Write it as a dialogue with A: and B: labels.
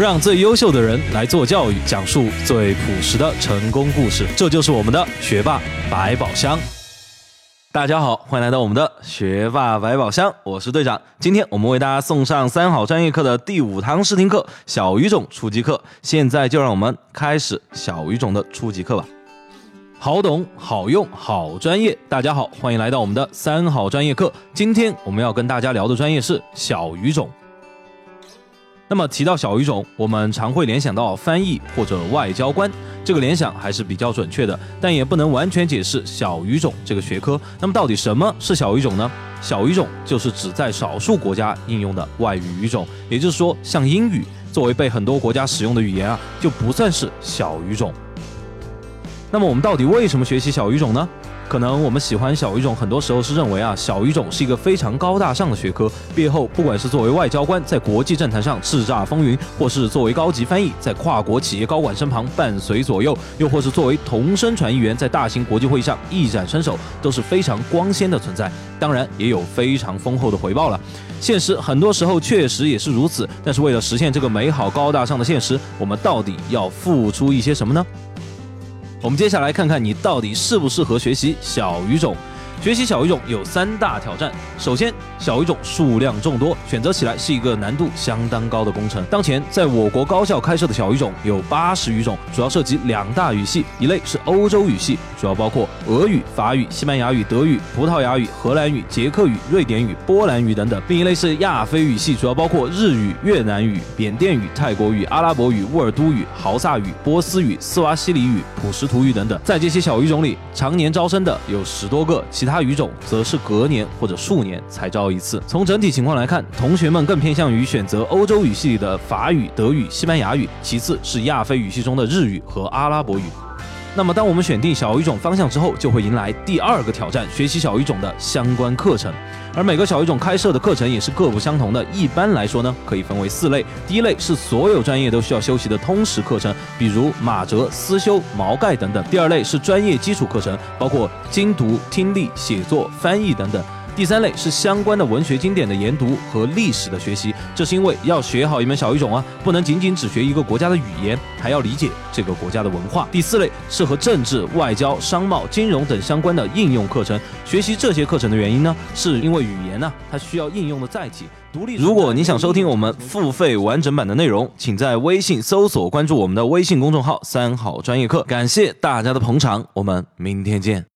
A: 让最优秀的人来做教育，讲述最朴实的成功故事。这就是我们的学霸百宝箱。大家好，欢迎来到我们的学霸百宝箱，我是队长。今天我们为大家送上三好专业课的第五堂试听课——小语种初级课。现在就让我们开始小语种的初级课吧。好懂、好用、好专业。大家好，欢迎来到我们的三好专业课。今天我们要跟大家聊的专业是小语种。那么提到小语种，我们常会联想到翻译或者外交官，这个联想还是比较准确的，但也不能完全解释小语种这个学科。那么到底什么是小语种呢？小语种就是指在少数国家应用的外语语种，也就是说，像英语作为被很多国家使用的语言啊，就不算是小语种。那么我们到底为什么学习小语种呢？可能我们喜欢小语种，很多时候是认为啊，小语种是一个非常高大上的学科。毕业后，不管是作为外交官在国际政坛上叱咤风云，或是作为高级翻译在跨国企业高管身旁伴随左右，又或是作为同声传译员在大型国际会议上一展身手，都是非常光鲜的存在。当然，也有非常丰厚的回报了。现实很多时候确实也是如此。但是为了实现这个美好高大上的现实，我们到底要付出一些什么呢？我们接下来看看你到底适不适合学习小语种。学习小语种有三大挑战。首先，小语种数量众多，选择起来是一个难度相当高的工程。当前，在我国高校开设的小语种有八十余种，主要涉及两大语系，一类是欧洲语系，主要包括俄语、法语、西班牙语、德语、葡萄牙语、荷兰语、捷克语、瑞典语、波兰语等等；另一类是亚非语系，主要包括日语、越南语、缅甸语、泰国语、阿拉伯语、乌尔都语、豪萨语、波斯语、斯瓦西里语、普什图语等等。在这些小语种里，常年招生的有十多个，其他。他语种则是隔年或者数年才招一次。从整体情况来看，同学们更偏向于选择欧洲语系里的法语、德语、西班牙语，其次是亚非语系中的日语和阿拉伯语。那么，当我们选定小语种方向之后，就会迎来第二个挑战：学习小语种的相关课程。而每个小语种开设的课程也是各不相同的。一般来说呢，可以分为四类。第一类是所有专业都需要修习的通识课程，比如马哲、思修、毛概等等。第二类是专业基础课程，包括精读、听力、写作、翻译等等。第三类是相关的文学经典的研读和历史的学习，这是因为要学好一门小语种啊，不能仅仅只学一个国家的语言，还要理解这个国家的文化。第四类是和政治、外交、商贸、金融等相关的应用课程。学习这些课程的原因呢，是因为语言呢，它需要应用的载体。独立。如果你想收听我们付费完整版的内容，请在微信搜索关注我们的微信公众号“三好专业课”。感谢大家的捧场，我们明天见。